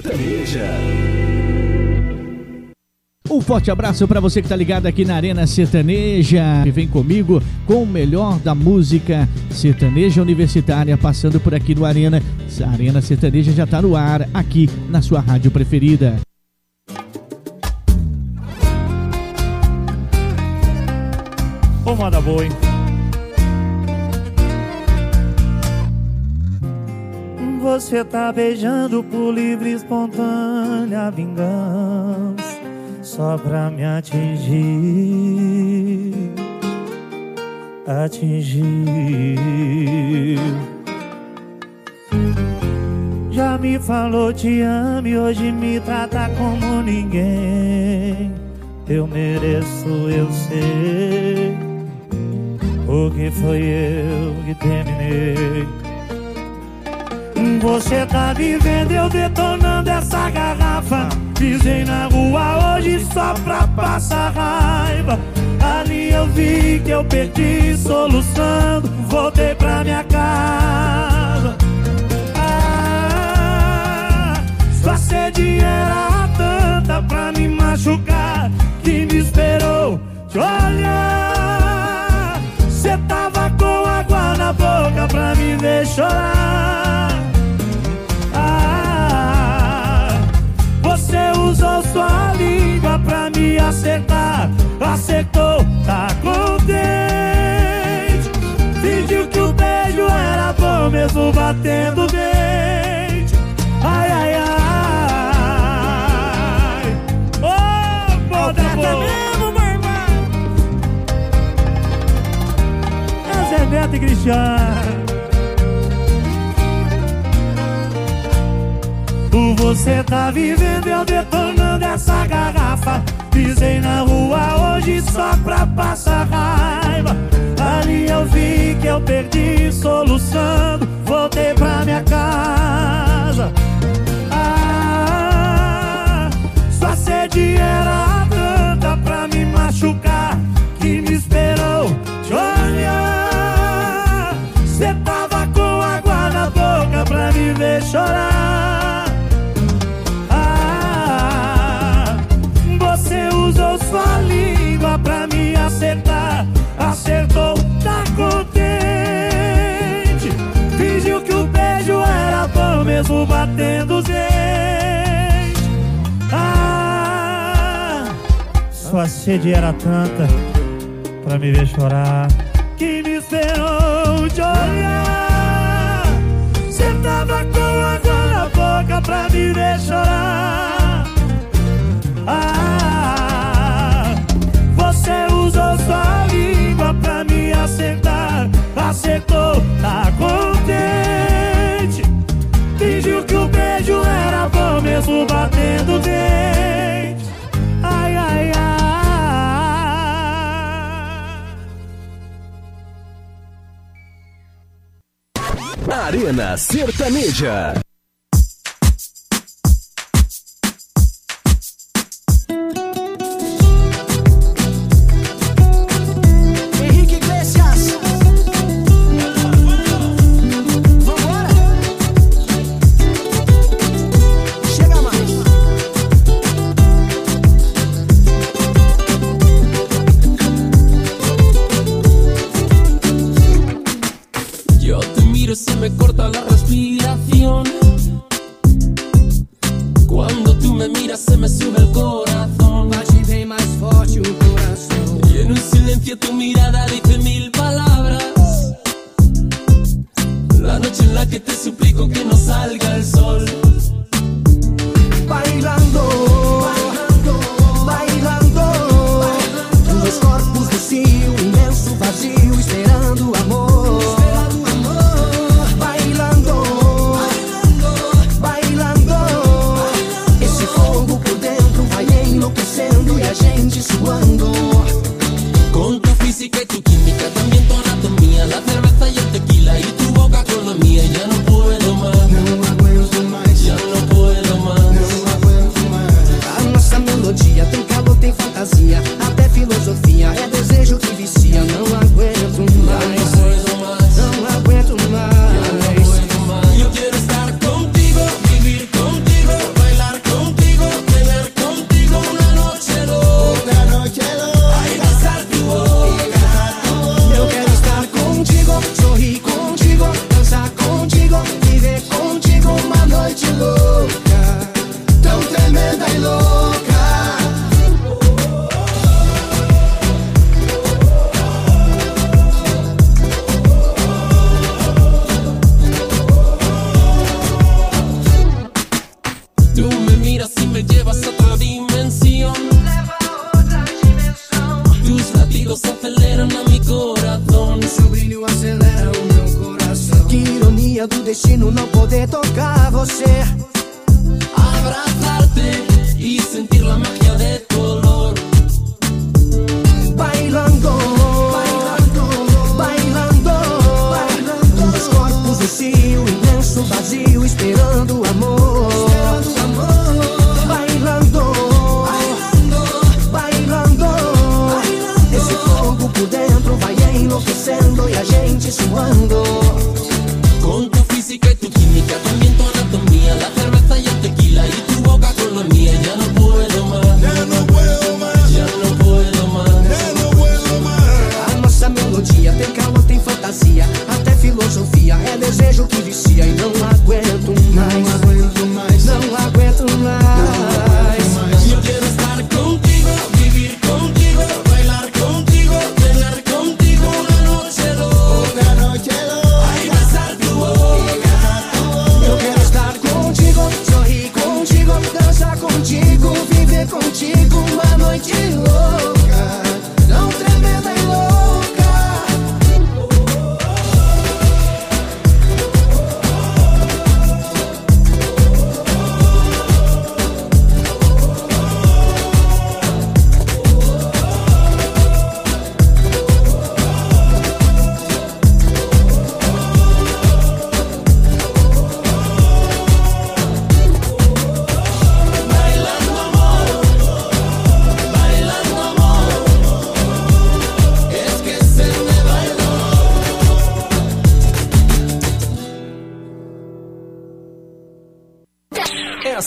Sertaneja. Um forte abraço para você que está ligado aqui na Arena Sertaneja. E vem comigo com o melhor da música sertaneja universitária, passando por aqui no Arena. A Arena Sertaneja já está no ar, aqui na sua rádio preferida. Ô, moda boa, hein? Você tá beijando por livre espontânea vingança Só pra me atingir Atingir. Já me falou te amo e hoje me trata como ninguém. Eu mereço, eu sei Porque foi eu que terminei você tá vivendo, eu detonando essa garrafa. Pisei na rua hoje só pra passar raiva. Ali eu vi que eu perdi soluçando Voltei pra minha casa. Ah, Sua sede era tanta pra me machucar Que me esperou te olhar. Cê tava com água na boca pra me ver chorar usou sua língua pra me acertar. Acertou, tá contente. Fingiu que o beijo era bom mesmo batendo dente. Ai, ai, ai. Oh, moda boa mesmo, meu irmão. É Zé Neto e Cristiano Você tá vivendo, eu detonando essa garrafa. Pisei na rua hoje só pra passar raiva. Ali eu vi que eu perdi soluçando Voltei pra minha casa. Ah, sua sede era batendo os dentes Ah, sua sede era tanta pra me ver chorar. Que me esperou de olhar. Cê tava com água na boca pra me ver chorar Arena Sertaneja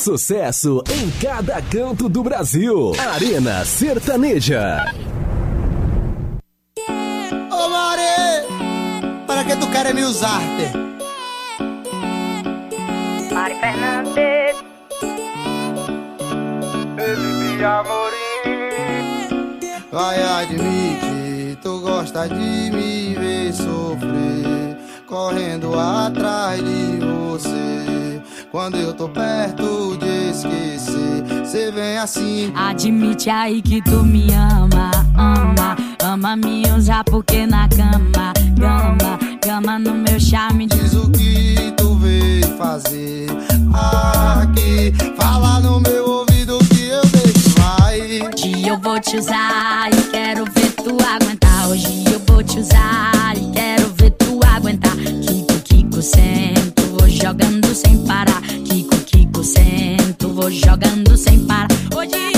Sucesso em cada canto do Brasil. Arena Sertaneja. Ô Mare! Para que tu queres me usar? Mari Fernandes. Esse meu amorim. Vai admitir, tu gosta de me ver sofrer. Correndo atrás de você quando eu tô perto de esquecer, cê vem assim. Admite aí que tu me ama, ama. Ama me usar porque na cama, cama, cama no meu charme. Diz o que tu veio fazer aqui. Fala no meu ouvido que eu deixo vai. Hoje eu vou te usar e quero ver tu aguentar. Hoje eu vou te usar e quero ver tu aguentar. Kiko, Kiko, sem jogando sem parar. Kiko, Kiko, sento, vou jogando sem parar. Hoje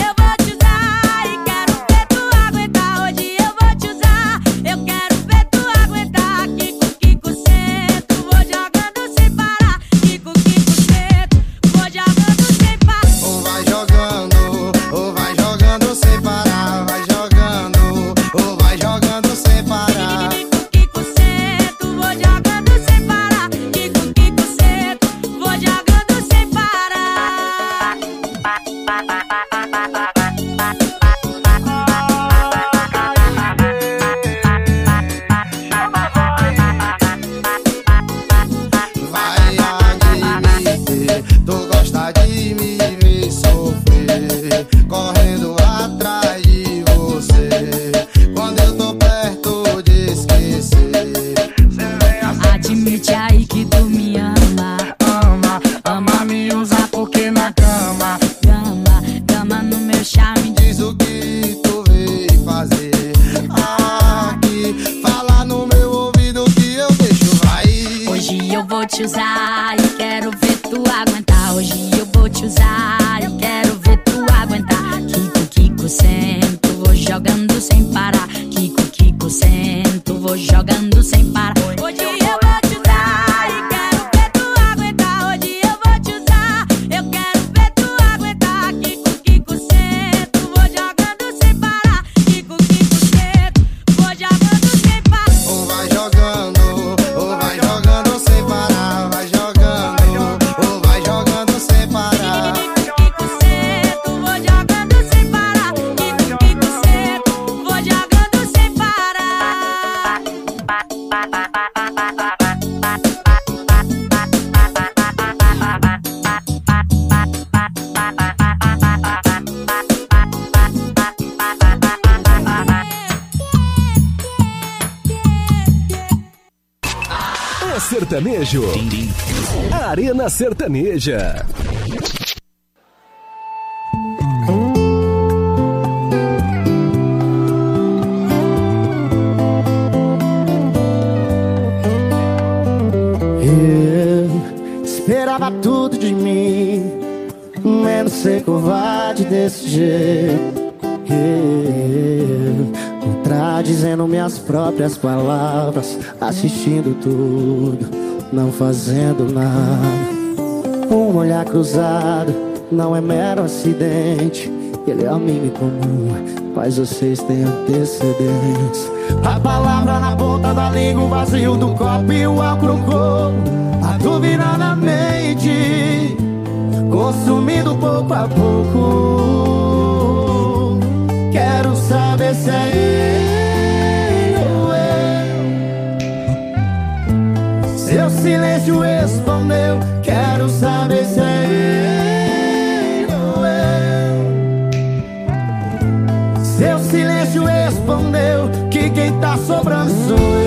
te usar. Sertanejo. Arena Sertaneja. Eu esperava tudo de mim, menos ser covarde desse jeito. Contradizendo minhas próprias palavras, assistindo tudo, não fazendo nada. Um olhar cruzado não é mero acidente. Ele é amigo comum, mas vocês têm antecedentes. A palavra na ponta da língua, o vazio do copo e o álcool no corpo. A dúvida na mente, consumindo pouco a pouco. Quero saber se é ele silêncio respondeu. Quero saber se é ele ou eu. Seu silêncio respondeu que quem tá sobrando sou eu.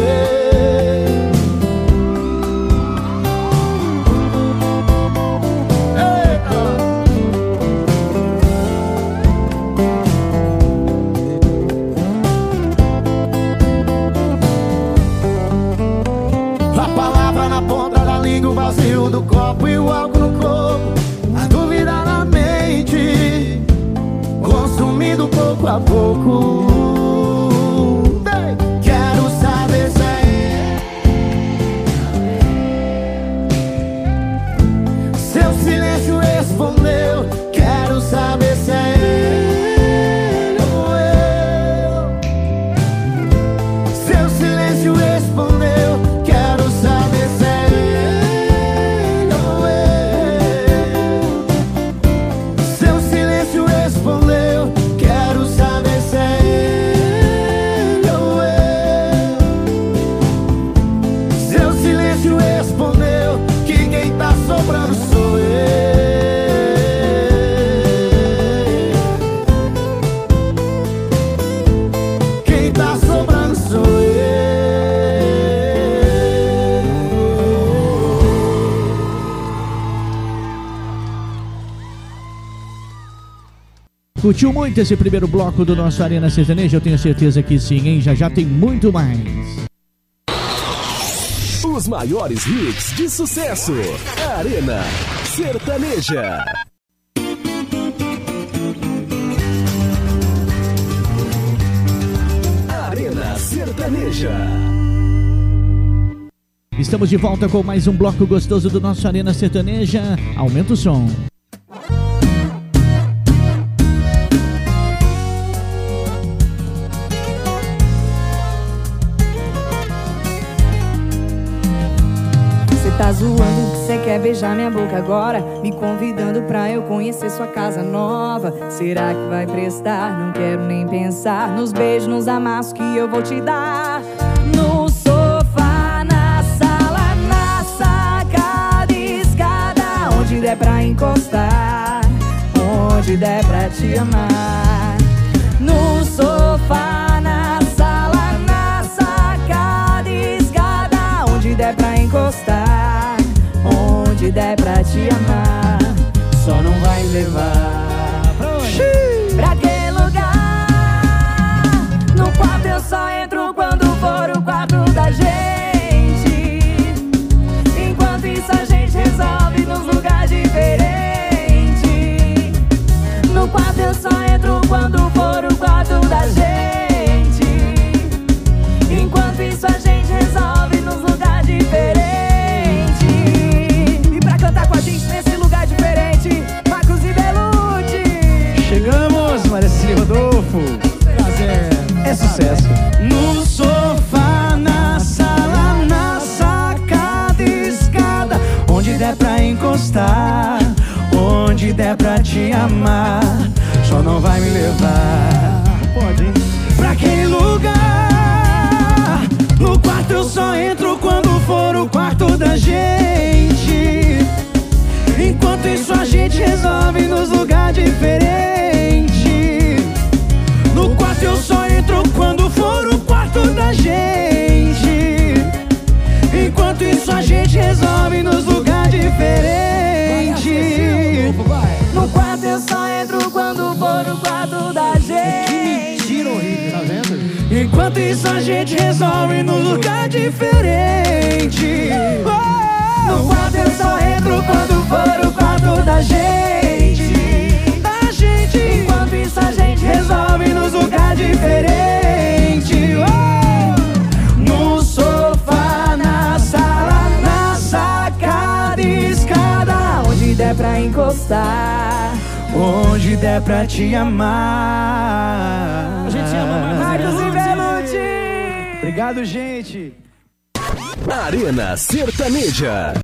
Curtiu muito esse primeiro bloco do nosso Arena Sertaneja? Eu tenho certeza que sim, hein? Já já tem muito mais. Os maiores hits de sucesso. Arena Sertaneja. Arena Sertaneja. Estamos de volta com mais um bloco gostoso do nosso Arena Sertaneja. Aumenta o som. Zoando que você quer beijar minha boca agora Me convidando pra eu conhecer sua casa nova. Será que vai prestar? Não quero nem pensar Nos beijos, nos amassos que eu vou te dar. No sofá, na sala, na sacada escada Onde der pra encostar Onde der pra te amar der pra te amar. Só não vai levar Pra onde? Pra aquele lugar. No quarto eu só entro quando for o quarto da gente sucesso. No sofá, na sala, na sacada escada Onde der pra encostar Onde der pra te amar Só não vai me levar Pode, hein? Pra aquele lugar No quarto eu só entro quando for o quarto da gente Enquanto isso a gente resolve nos lugares diferentes quando for o quarto da gente. Enquanto isso a gente resolve nos lugar diferente. No quarto eu só entro quando for o quarto da gente. Enquanto isso a gente resolve nos lugar diferente. No quarto eu só entro quando for o quarto da gente. Da gente. Enquanto isso a gente resolve nos lugar diferente. Oh, No sofá, na sala, na sacada, escada Onde der pra encostar Onde der pra te amar. A gente ama, Marcos e Obrigado, gente. Arena Sertaneja.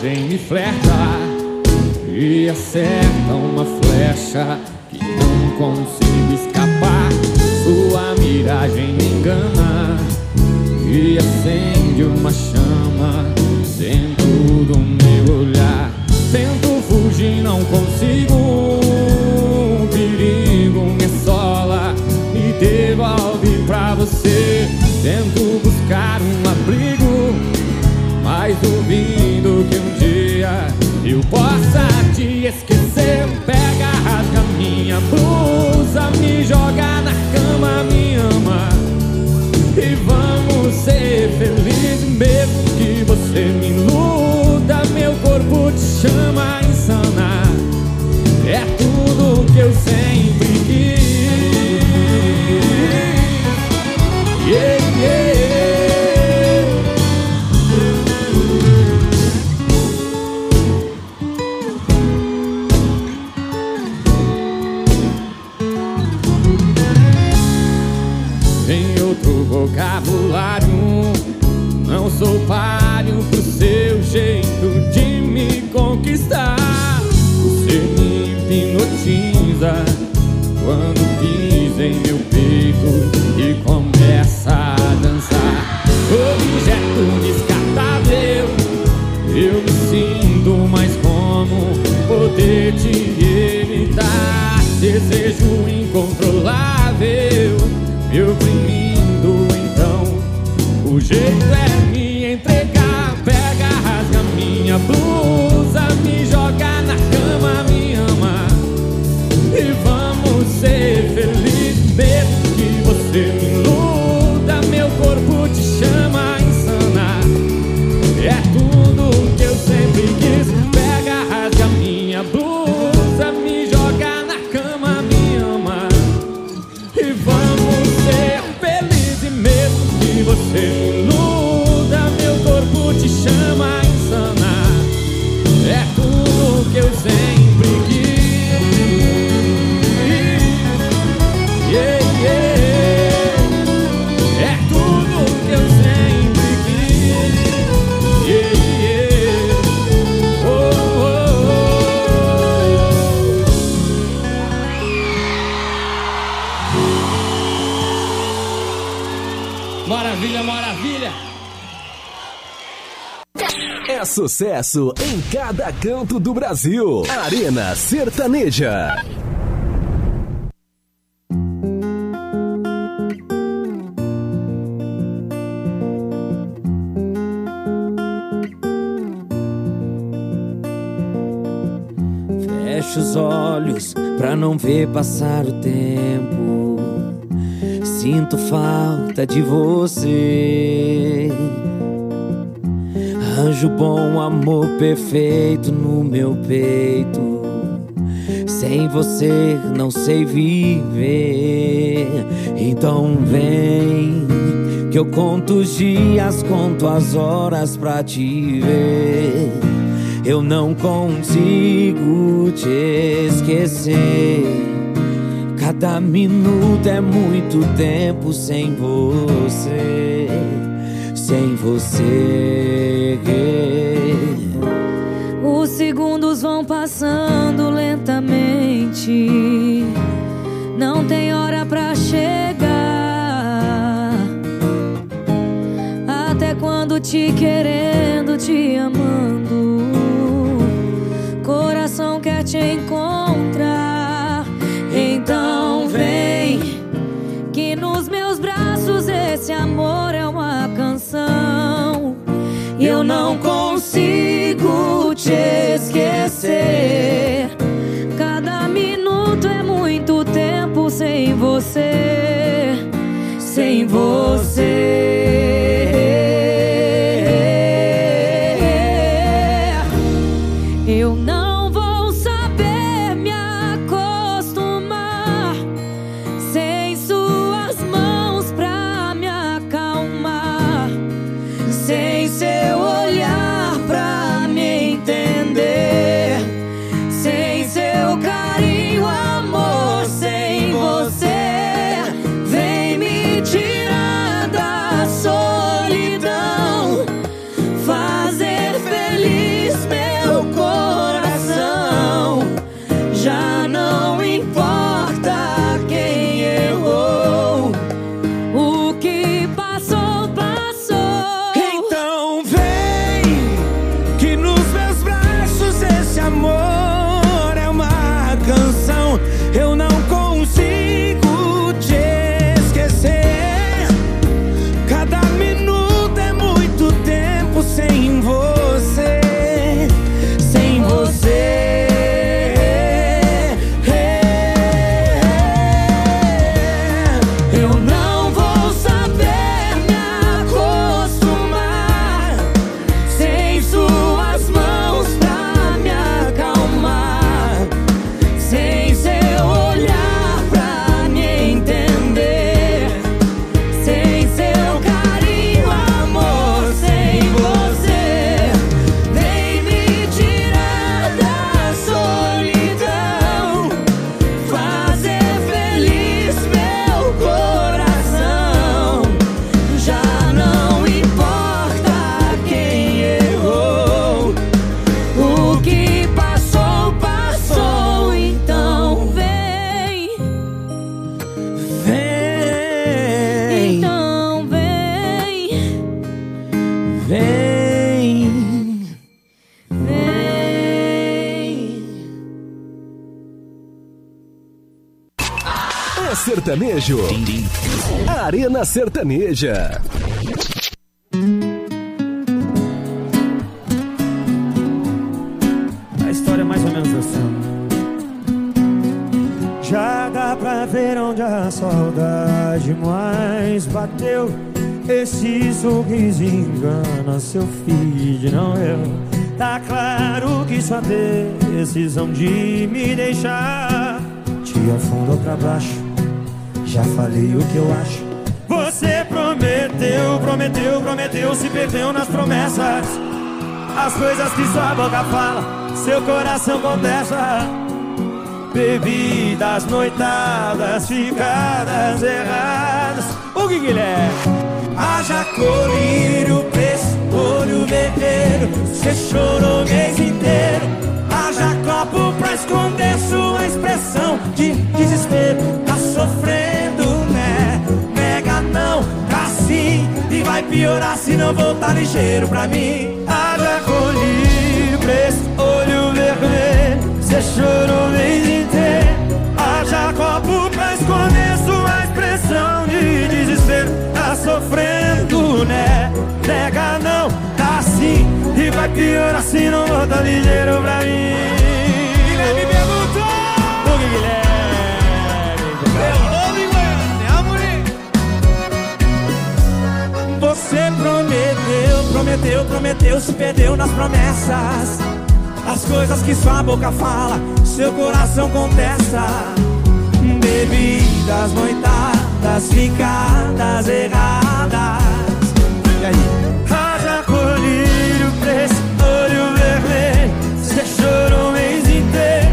Imagem me flerta e acerta uma flecha que não consigo escapar. Maravilha, maravilha! É sucesso em cada canto do Brasil. Arena Sertaneja. Fecho os olhos pra não ver passar o tempo. Sinto falta de você. Anjo bom, amor perfeito no meu peito. Sem você não sei viver. Então vem que eu conto os dias, conto as horas pra te ver. Eu não consigo te esquecer. Cada minuto é muito tempo sem você, sem você. Os segundos vão passando lentamente. Não tem hora pra chegar. Até quando te querendo, te amando. Coração quer te encontrar. Eu não consigo te esquecer. Cada minuto é muito tempo sem você, sem você. Sertaneja. A história é mais ou menos assim. Já dá pra ver onde a saudade mais bateu. Esse sorriso engana seu filho, não eu. Tá claro que sua decisão de me deixar te afundou pra baixo. Já falei o que eu acho. Prometeu, prometeu, se perdeu nas promessas. As coisas que sua boca fala, seu coração contesta. Bebidas, noitadas, ficadas erradas. O Guilherme? Haja colírio, preço, olho vermelho. Você chorou o mês inteiro. Haja copo pra esconder sua expressão de desespero. Tá sofrendo, vai piorar se não voltar ligeiro pra mim. Haja colírio, preço, olho vermelho. Você chorou o mês inteiro. Haja copo pra esconder sua expressão de desespero. Tá sofrendo, né? Nega não, tá sim. E vai piorar se não voltar ligeiro pra mim. Prometeu, prometeu, se perdeu nas promessas. As coisas que sua boca fala, seu coração contesta. Bebidas, noitadas, ficadas erradas. E aí? Haja colírio, preço, olho vermelho. Você chorou o mês inteiro.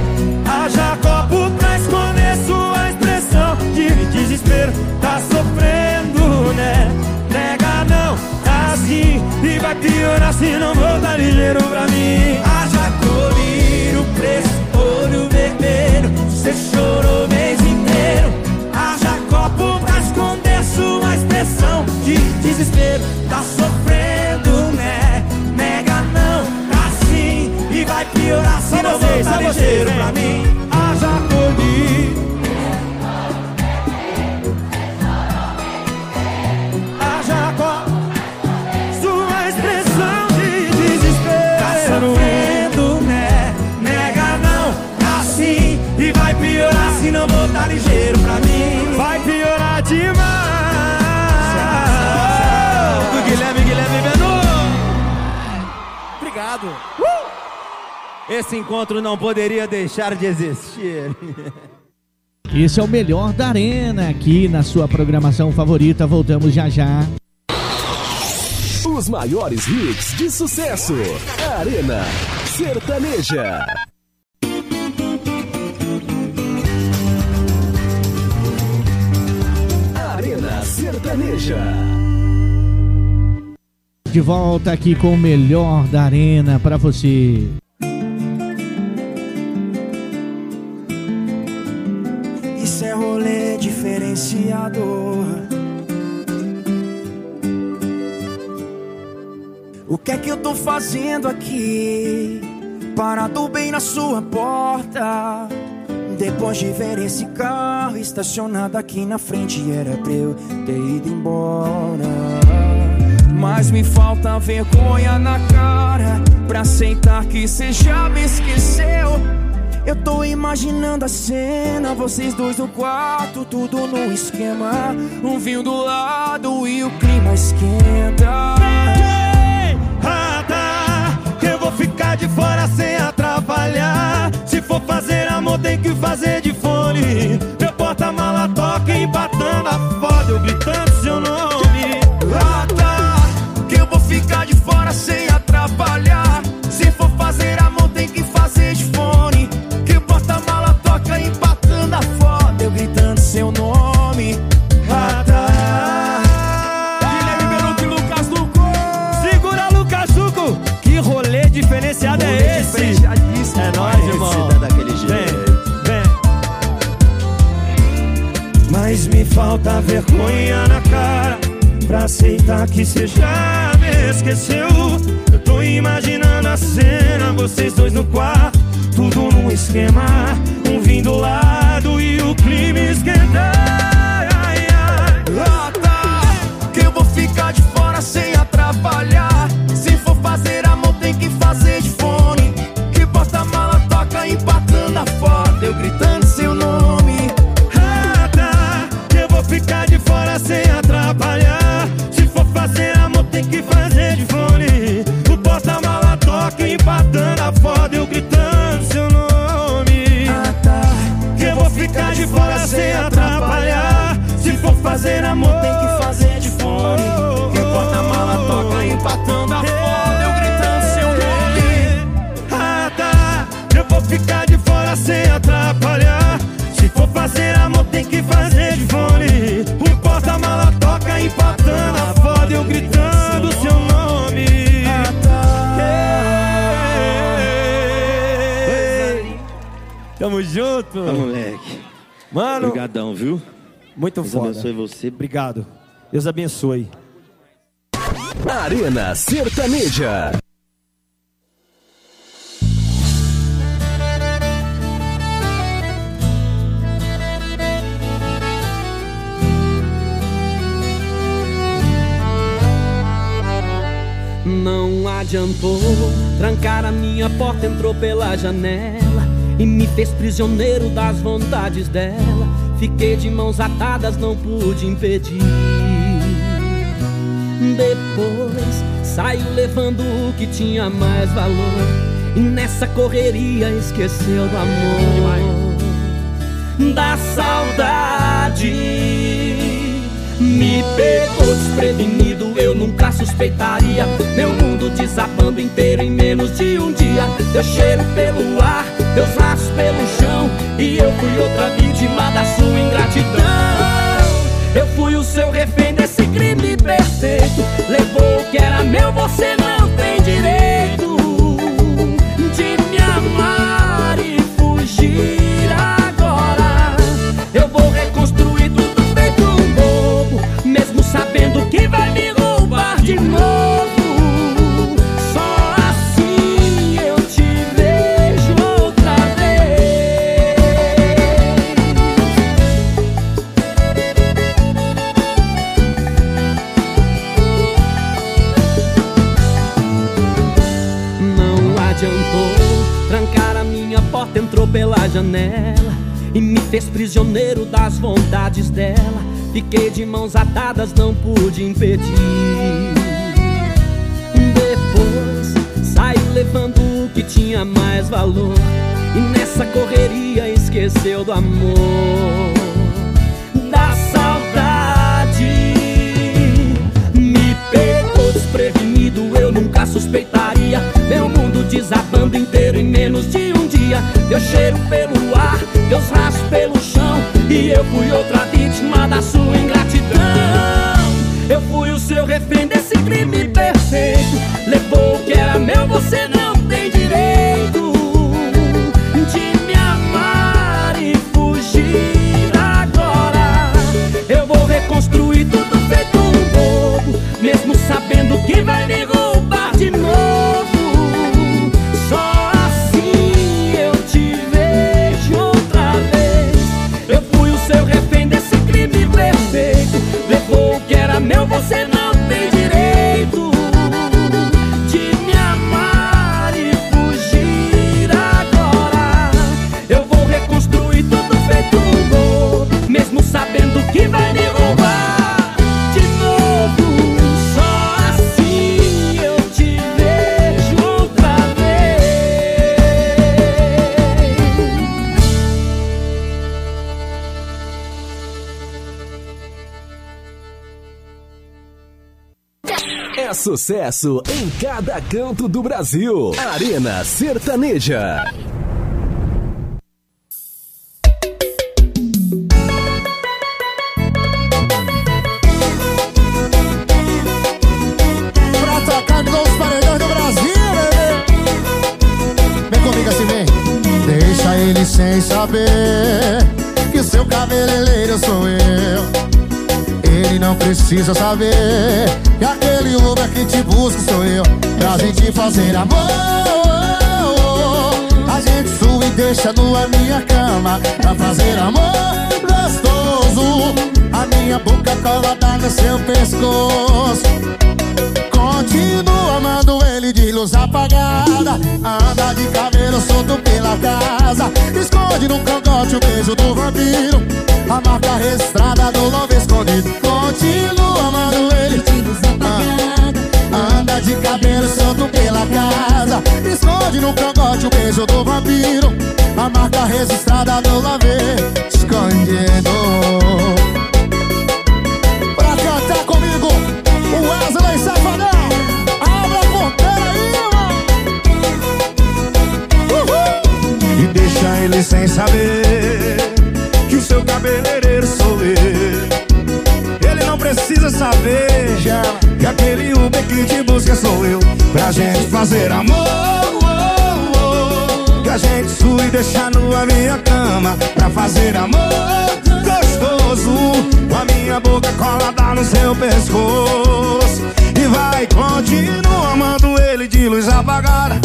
Assim. E vai piorar se não voltar ligeiro pra mim. Haja colírio, preço, olho vermelho. Você chorou o mês inteiro. Haja copo pra esconder sua expressão de desespero. Tá sofrendo, né? Nega não, tá sim. E vai piorar se não vocês, voltar só ligeiro pra mim. Demais. Do Guilherme Guilherme Benu. Obrigado. Esse encontro não poderia deixar de existir. Esse é o melhor da Arena aqui na sua programação favorita. Voltamos já já. Os maiores hits de sucesso. Arena Sertaneja. Sertaneja. De volta aqui com o melhor da Arena pra você. Isso é rolê diferenciador. O que é que eu tô fazendo aqui? Parado bem na sua porta. Depois de ver esse carro estacionado aqui na frente, era pra eu ter ido embora. Mas me falta vergonha na cara pra aceitar que você já me esqueceu. Eu tô imaginando a cena, vocês dois no quarto, tudo no esquema. Um vinho do lado e o clima esquenta. Tá. Eu vou ficar de fora sem atrapalhar. Se for fazer amor, tem que fazer de fone. Toca empatando a foda, vergonha na cara pra aceitar que você já me esqueceu. Eu tô imaginando a cena, vocês dois no quarto, tudo num esquema. Um vinho do lado e o clima esquentar. Ficar de fora sem atrapalhar. Se for fazer amor, tem que fazer de fone. O porta-mala toca empatando a foda, eu gritando seu nome. Ei. Tamo junto. Tá, moleque. Mano, Obrigadão, viu? muito Deus foda. abençoe você. Obrigado. Deus abençoe. Arena Sertaneja. Não adiantou trancar a minha porta, entrou pela janela e me fez prisioneiro das vontades dela. Fiquei de mãos atadas, não pude impedir. Depois saiu levando o que tinha mais valor e nessa correria esqueceu do amor, da saudade. Me pegou desprevenido, eu nunca suspeitaria. Meu mundo desabando inteiro em menos de um dia. Teu cheiro pelo ar, teus braços pelo chão. E eu fui outra vítima da sua ingratidão. Eu fui o seu refém desse crime perfeito. Levou o que era meu, você não tem direito fez prisioneiro das vontades dela. Fiquei de mãos atadas, não pude impedir. Depois saiu levando o que tinha mais valor. E nessa correria esqueceu do amor, sucesso em cada canto do Brasil. Arena Sertaneja. Ele sem saber que seu cabeleireiro sou eu. Ele não precisa saber que aquele Uber que te busca sou eu. Pra gente fazer amor. A gente sua e deixa nua minha cama. Pra fazer amor gostoso. A minha boca colada no seu pescoço. Continua amando ele de luz apagada. Anda de cabelo solto pela casa. Esconde no cangote o beijo do vampiro. A marca registrada do love escondido. Continua amando ele de luz apagada. Anda de cabelo solto pela casa. Esconde no cangote o beijo do vampiro. A marca registrada do love escondido gente fazer amor, que a gente sua e deixar nua minha cama. Pra fazer amor gostoso, com a minha boca colada no seu pescoço. E vai continuar amando ele de luz apagada.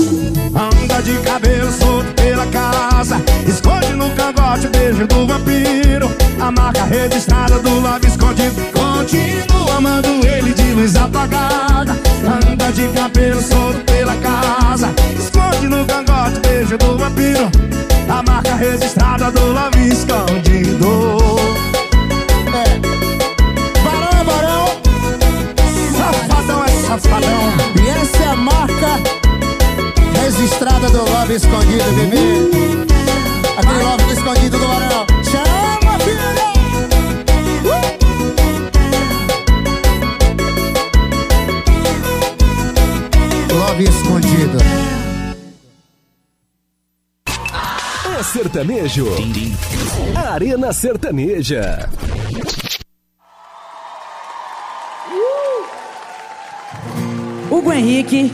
Anda de cabelo solto pela casa. Esconde no cangote o beijo do vampiro. A marca registrada do love escondido. Continua amando ele de luz apagada. Anda de cabelo solto pela casa. Esconde no cangote beijo do vampiro. A marca registrada do love escondido. É barão. Safadão é safadão. E essa é a marca registrada do Love Escondido, bebê. Aquele Love Escondido do Barão. Escondido. É sertanejo. Arena Sertaneja. Hugo Henrique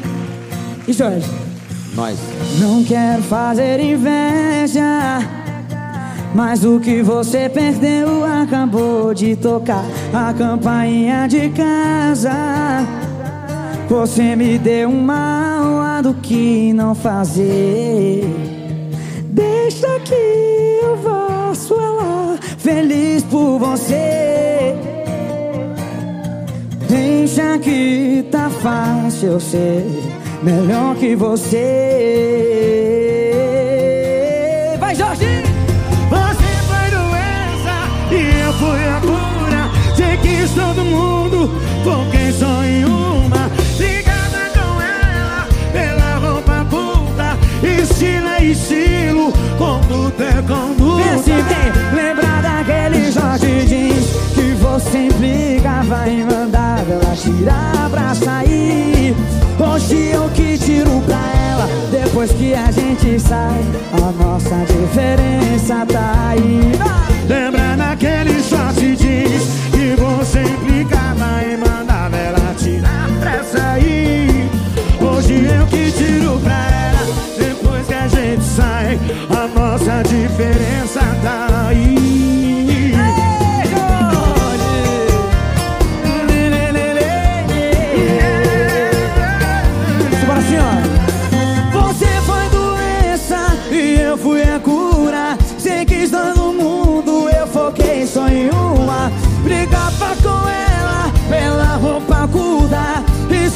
e Jorge. Nós. Não quero fazer inveja, mas o que você perdeu acabou de tocar a campainha de casa. Você me deu uma aula do que não fazer. Deixa que eu faço ela feliz por você. Deixa que tá fácil eu ser melhor que você. Vai, Jorge! Você foi doença e eu fui a cura. Foquei só em uma Estilo Vê se bem, lembra daquele short jeans Que você implicava em mandar ela tirar pra sair. Hoje eu que tiro pra ela Depois que a gente sai A nossa diferença tá aí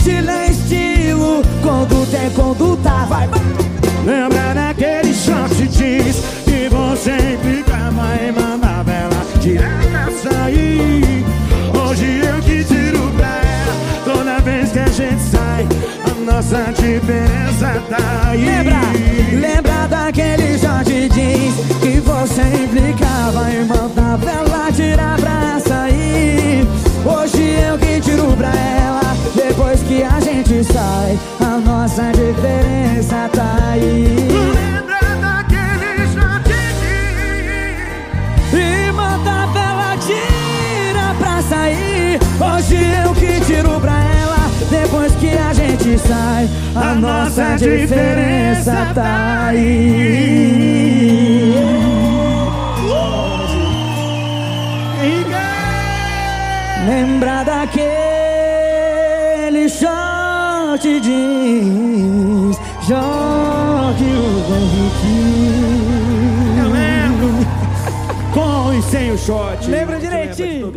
Estilo é estilo, conduta é conduta. Vai. Lembra daquele short jeans Que você implicava em mandar ela tirar pra sair Hoje eu que tiro pra ela Toda vez que a gente sai A nossa diferença tá aí Lembra, lembra daquele short jeans Que você implicava em mandar ela sai. A nossa diferença tá aí. Lembra daquele jeans E mandava ela tirar pra sair. Hoje eu que tiro pra ela Depois que a gente sai. A nossa diferença tá aí. Lembra daquele short jeans Jogue o Eu lembro Com e sem o short Lembra Você direitinho.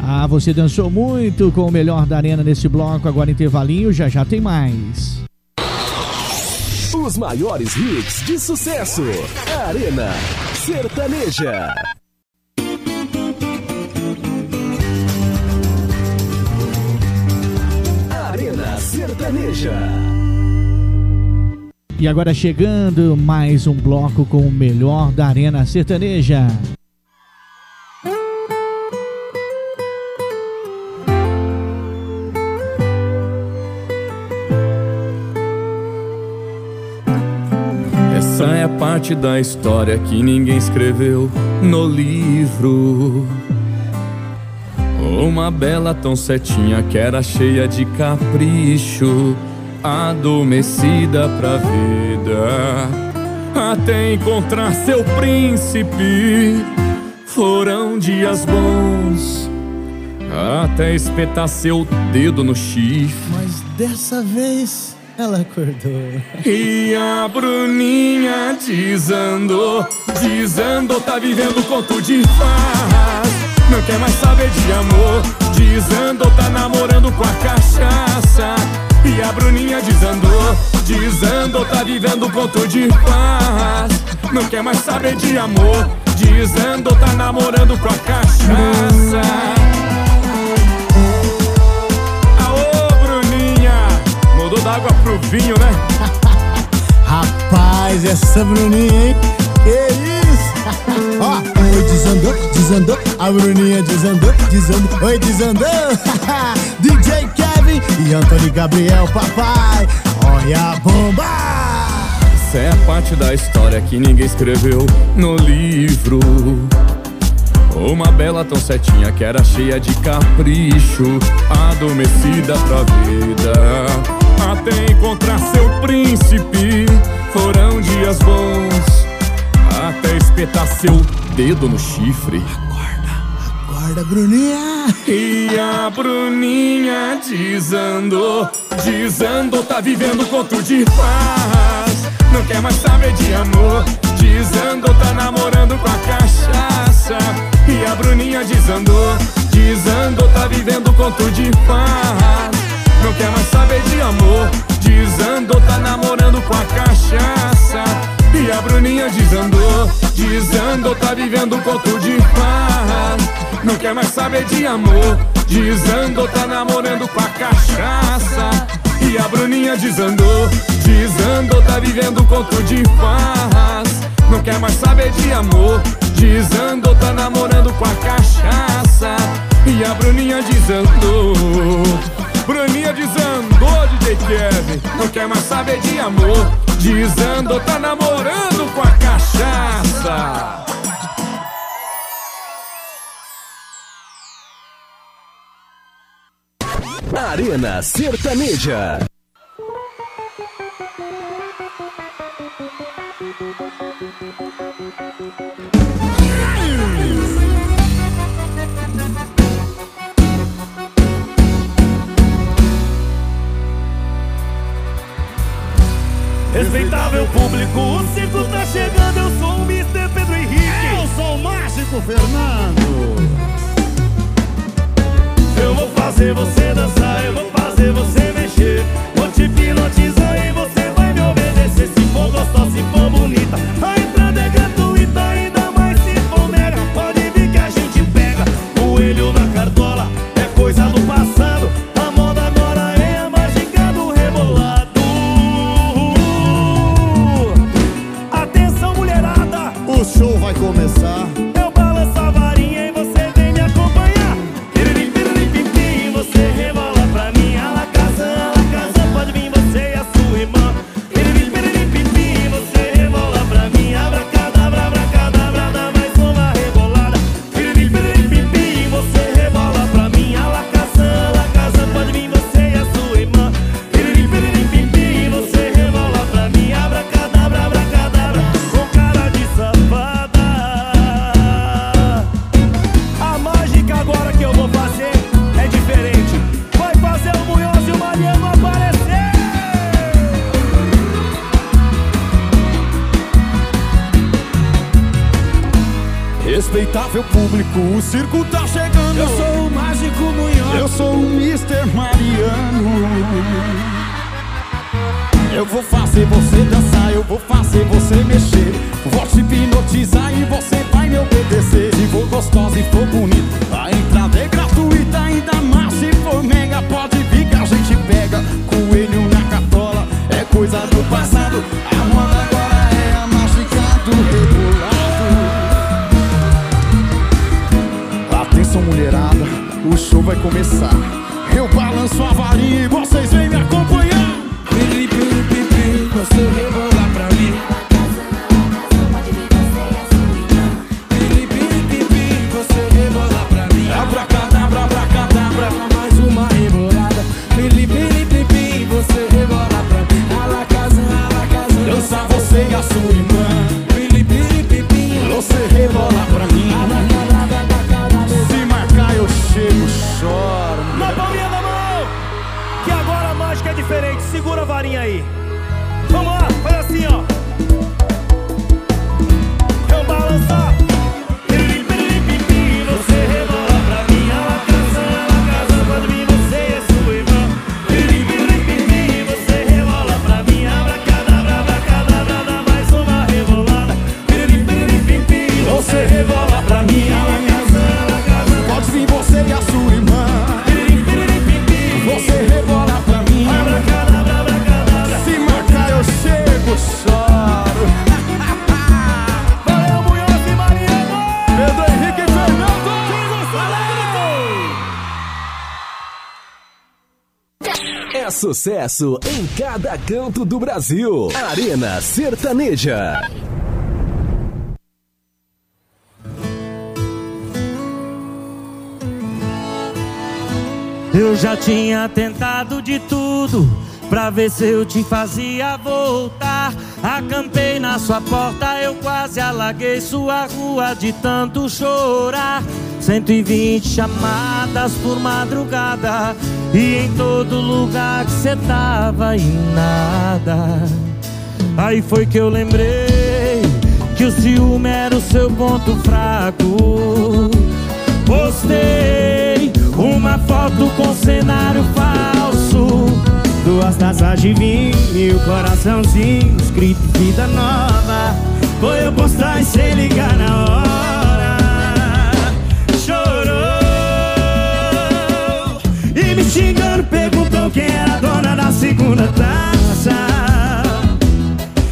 Ah, você dançou muito com o melhor da arena nesse bloco. Agora intervalinho, já já tem mais. Os maiores hits de sucesso. Arena Sertaneja. E agora chegando mais um bloco com o melhor da arena sertaneja. Essa é a parte da história que ninguém escreveu no livro. Uma bela tão cetinha que era cheia de capricho, adormecida pra vida. Até encontrar seu príncipe, foram dias bons. Até espetar seu dedo no chifre. Mas dessa vez ela acordou. E a Bruninha desandou, desandou, tá vivendo conto de faz. Não quer mais saber de amor, desandou, tá namorando com a cachaça. E a Bruninha desandou, desandou, tá vivendo conto de paz. Não quer mais saber de amor, desandou, tá namorando com a cachaça. Mudou d'água pro vinho, né? Rapaz, essa Bruninha, hein? Desandou, desandou. A Bruninha desandou, desandou. Oi, desandou. DJ Kevin e Antônio Gabriel, papai. Olha a bomba. Essa é a parte da história que ninguém escreveu no livro. Uma bela tão cetinha que era cheia de capricho, adormecida pra vida. Até encontrar seu príncipe, foram dias bons. Até espetar seu dedo no chifre. Acorda, Bruninha. E a Bruninha desandou, desandou, tá vivendo conto de paz. Não quer mais saber de amor, desandou, tá namorando com a cachaça. E a Bruninha desandou, desandou, tá vivendo conto de paz. Não quer mais saber de amor, desandou, tá namorando com a cachaça. E a Bruninha desandou, desandou, tá vivendo conto de paz. não quer mais saber de amor. Desandou, tá namorando com a cachaça. E a Bruninha desandou, desandou, tá vivendo um conto de farras. Não quer mais saber de amor. Desandou, tá namorando com a cachaça. E a Bruninha desandou. Bruninha desandou, DJ Kevin. Não quer mais saber de amor. Desandou, tá namorando com a cachaça. Arena Sertaneja. Respeitável público, o circo tá chegando. Eu sou o Mr. Pedro Henrique. Eu sou o Mágico Fernando. Eu vou fazer você dançar, eu vou fazer você mexer. Vou te hipnotizar Público, o circo tá chegando. Eu sou o mágico Munhoz. Eu sou o Mr. Mariano. Eu vou fazer você dançar, eu vou fazer você mexer. Vou te hipnotizar e você vai me obedecer. E for sucesso em cada canto do Brasil. Arena Sertaneja. Eu já tinha tentado de tudo pra ver se eu te fazia voltar. Acampei na sua porta, eu quase alaguei sua rua de tanto chorar. 120 chamadas por madrugada e em todo lugar que cê tava e nada. Aí foi que eu lembrei que o ciúme era o seu ponto fraco. Postei uma foto com cenário falso. Duas taças de vinho e o coraçãozinho escrito vida nova. Foi eu postar e sem ligar na hora. Segunda taça.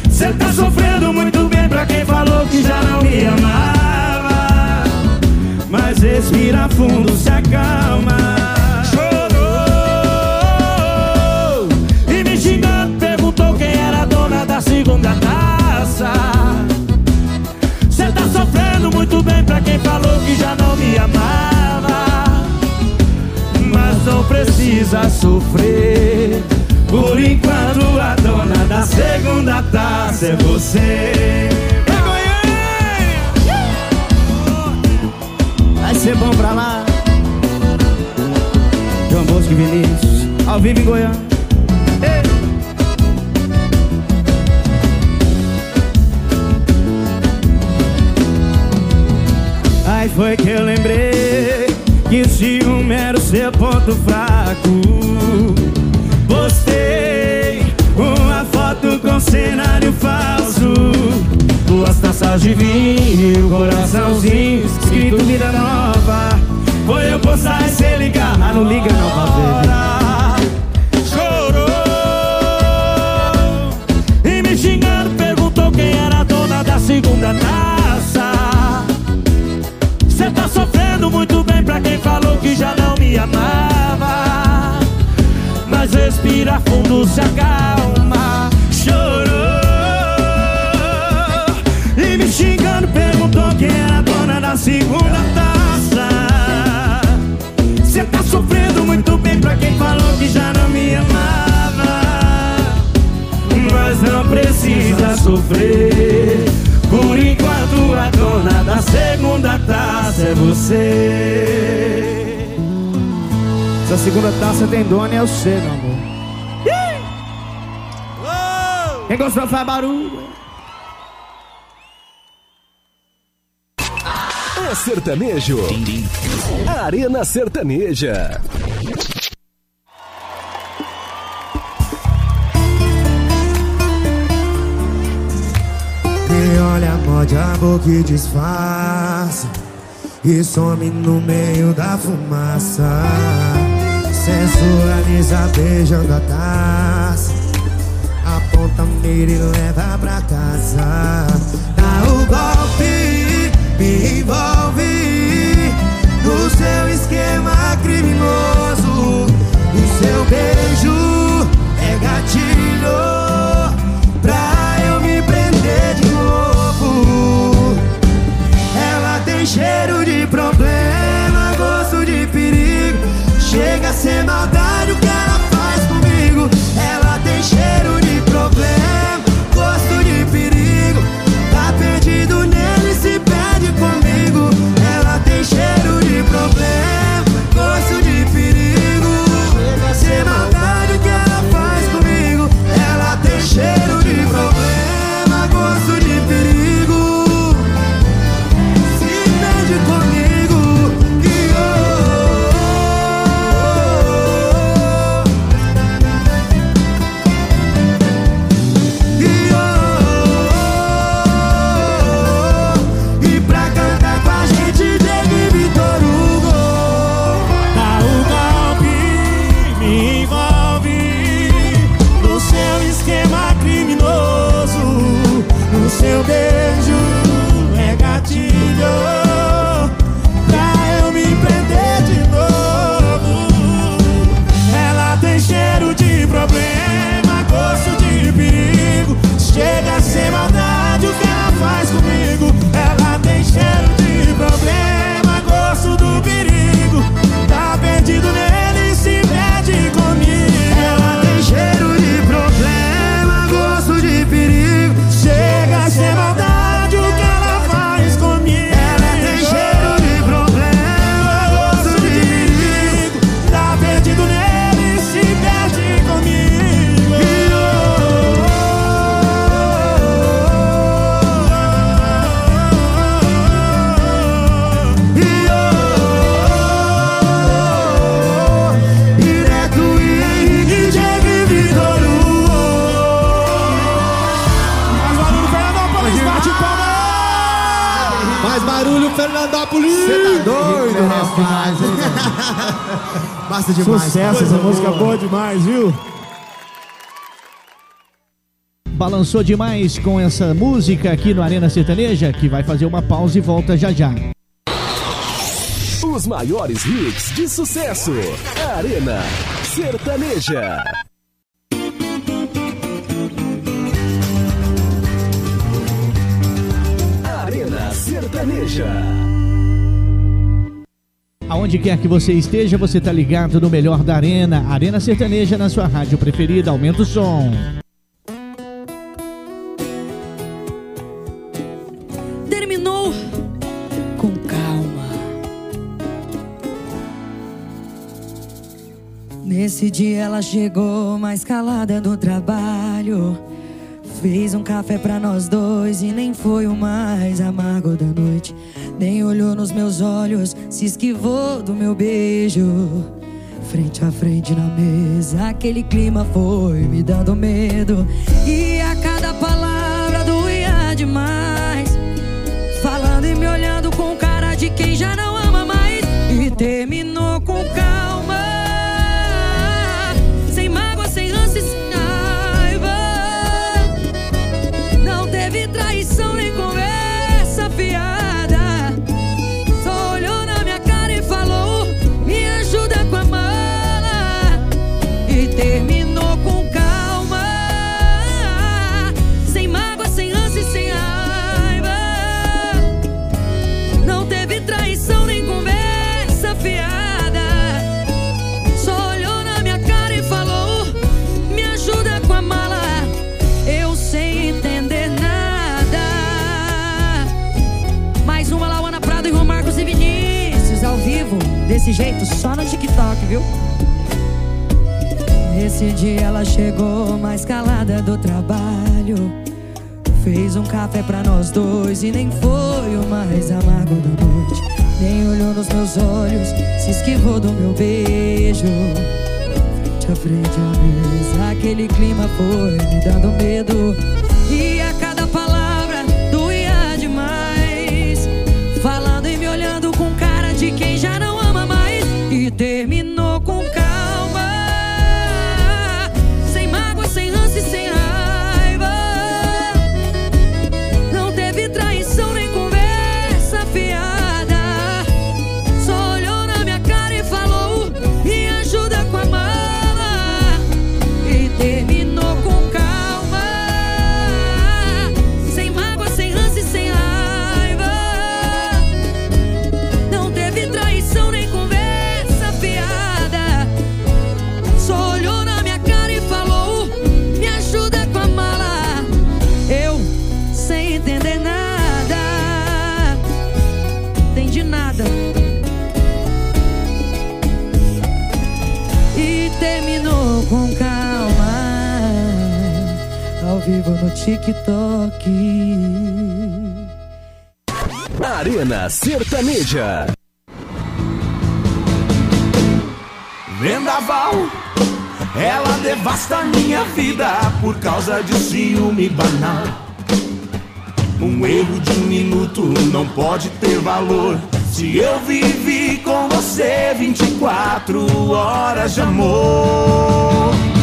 Cê tá sofrendo muito bem pra quem falou que já não me amava. Mas respira fundo, se acalma. Chorou e me xingando, perguntou quem era a dona da segunda taça. Cê tá sofrendo muito bem pra quem falou que já não me amava. Mas não precisa sofrer. Por enquanto a dona da segunda taça é você. Vai ser bom pra lá. João Bosco e Vinícius, ao vivo em Goiânia. Aí foi que eu lembrei que o ciúme era o seu ponto fraco. Foto com cenário falso. Duas taças de vinho, coraçãozinho, escrito vida nova. Foi eu postar e cê ligar, mas não liga não pra ver. Chorou e me xingando, perguntou quem era a dona da segunda taça. Cê tá sofrendo muito bem pra quem falou que já não me amava. Mas respira fundo, se acalma. Chorou e me xingando, perguntou quem era a dona da segunda taça. Cê tá sofrendo muito bem pra quem falou que já não me amava. Mas não precisa sofrer. Por enquanto a dona da segunda taça é você. Essa segunda taça tem dono é o C, meu amor. Quem gostou faz barulho. É sertanejo. Arena Sertaneja. Me olha, morde a boca e disfarça E some no meio da fumaça Sensualiza beijando a taça Aponta a mira e leva pra casa. Dá o golpe, me envolve No seu esquema criminoso. O seu beijo é gatilho Pra eu me prender de novo. Ela tem cheiro de problema Gosto de perigo. Chega a ser maldade o que ela faz comigo. Ela tem cheiro barulho, Fernandópolis! Você tá doido, rapaz? Basta demais. Sucesso, essa música boa demais, viu? balançou demais com essa música aqui no Arena Sertaneja, que vai fazer uma pausa e volta já já. Os maiores hits de sucesso. Arena Sertaneja. Arena Sertaneja. Aonde quer que você esteja, você tá ligado no melhor da Arena. Arena Sertaneja na sua rádio preferida. Aumenta o som. Terminou com calma. Nesse dia ela chegou mais calada do trabalho. Fez um café pra nós dois e nem foi o mais amargo da noite. Nem olhou nos meus olhos, se esquivou do meu beijo. Frente a frente na mesa, aquele clima foi me dando medo. E a cada palavra doía demais. Falando e me olhando com cara de quem já não ama mais. E terminou com calma. Desse jeito, só no TikTok, viu? Nesse dia ela chegou mais calada do trabalho. Fez um café pra nós dois e nem foi o mais amargo da noite. Nem olhou nos meus olhos, se esquivou do meu beijo. Frente a frente à mesa, aquele clima foi me dando medo. TikTok. Arena Sertaneja. Vendaval, ela devasta minha vida por causa de ciúme banal. Um erro de um minuto não pode ter valor. Se eu vivi com você 24 horas de amor.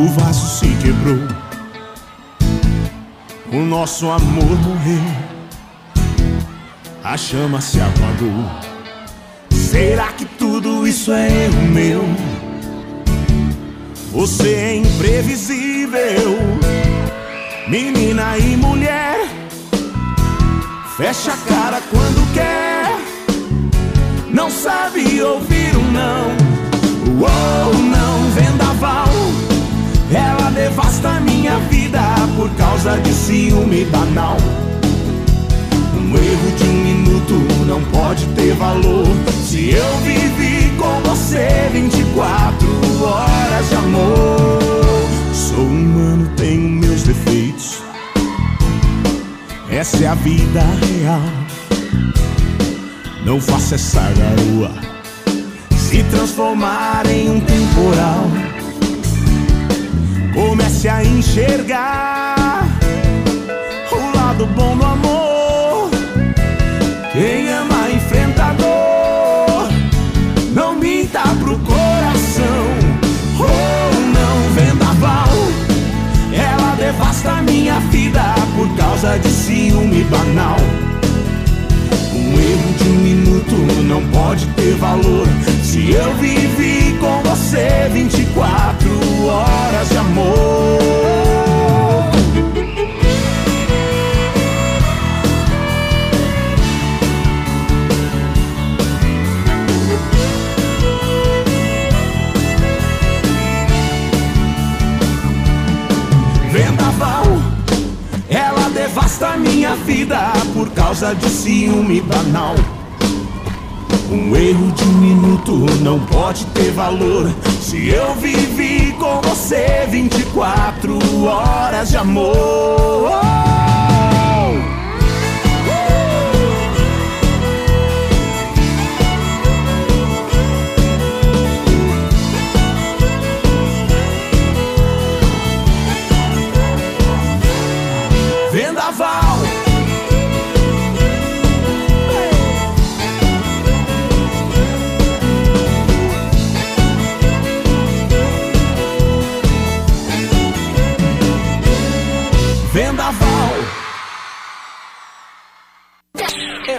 O vaso se quebrou, o nosso amor morreu, a chama se apagou. Será que tudo isso é erro meu? Você é imprevisível, menina e mulher. Fecha a cara quando quer, não sabe ouvir um não. Uou, não. Ela devasta minha vida por causa de ciúme banal. Um erro de um minuto não pode ter valor. Se eu vivi com você 24 horas de amor. Sou humano, tenho meus defeitos. Essa é a vida real. Não faça essa garoa se transformar em um temporal. Comece a enxergar lado bom do amor. Quem ama enfrenta a dor. Não minta pro coração. Oh, não vendaval. Ela devasta minha vida por causa de ciúme banal. Um erro de um minuto não pode ter valor. Se eu vivi com você 24 horas de amor. Vendaval, ela devasta minha vida por causa de ciúme banal. Um erro de um minuto não pode ter valor. Se eu vivi com você 24 horas de amor.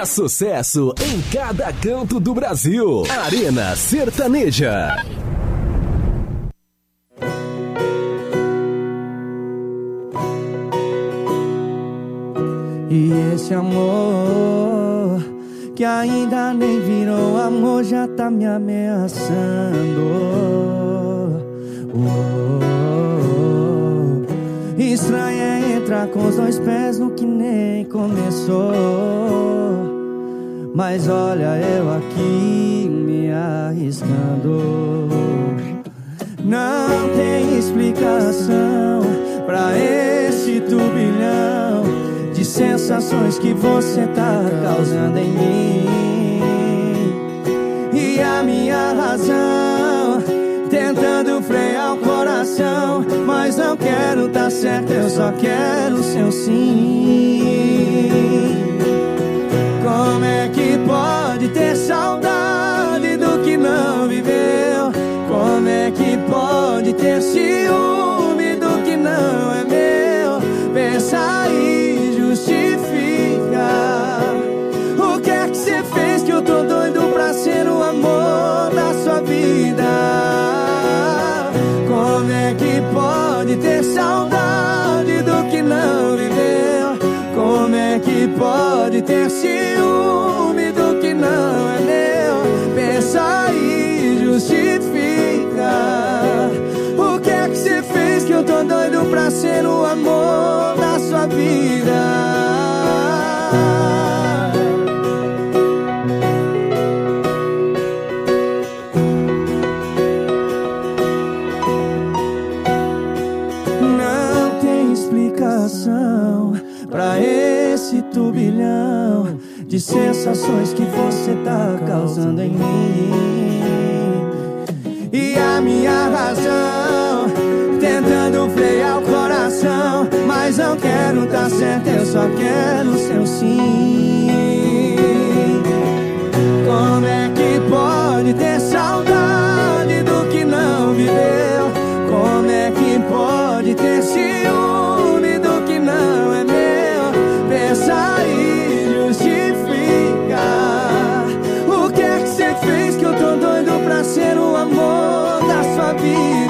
Sucesso em cada canto do Brasil. Arena Sertaneja. E esse amor que ainda nem virou amor já tá me ameaçando. Oh, oh, oh. É entrar com os dois pés no que nem começou. Mas olha eu aqui me arriscando. Não tem explicação pra esse turbilhão de sensações que você tá causando em mim. E a minha razão tentando frear o coração, mas não quero tá certo, eu só quero seu sim. Vida? Como é que pode ter saudade do que não viveu? Como é que pode ter ciúme do que não é meu? Pensa e justifica. O que é que você fez que eu tô doido pra ser o amor da sua vida? Sensações que você tá causando em mim. E a minha razão tentando frear o coração, mas não quero tá certo, eu só quero seu sim. Como é que pode ter saudade do que não viveu? Da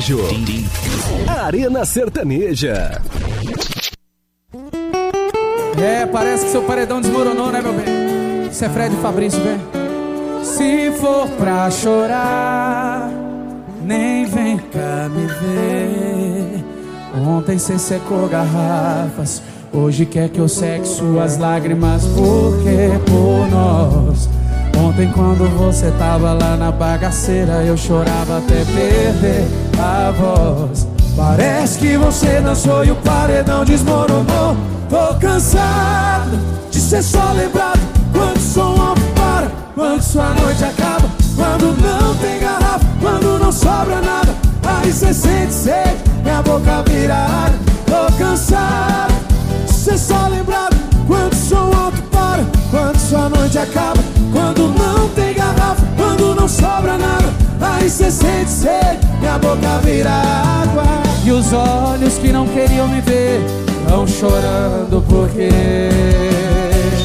sertanejo. Arena Sertaneja. É, parece que seu paredão desmoronou, né, meu bem? Isso é Fred Fabrício, vem. Se for pra chorar, nem vem cá me ver. Ontem cê secou garrafas, hoje quer que eu seque suas lágrimas, porque por nós. Ontem quando você tava lá na bagaceira, eu chorava até perder a voz. Parece que você dançou e o paredão desmoronou. Tô cansado de ser só lembrado quando o som para, quando sua noite acaba, quando não tem garrafa, quando não sobra nada. Aí cê sente sede, minha boca vira. Tô cansado de ser só lembrado quando o som quando sua noite acaba, quando não tem garrafa, quando não sobra nada. Aí cê sente sede, minha boca vira água. E os olhos que não queriam me ver Estão chorando porque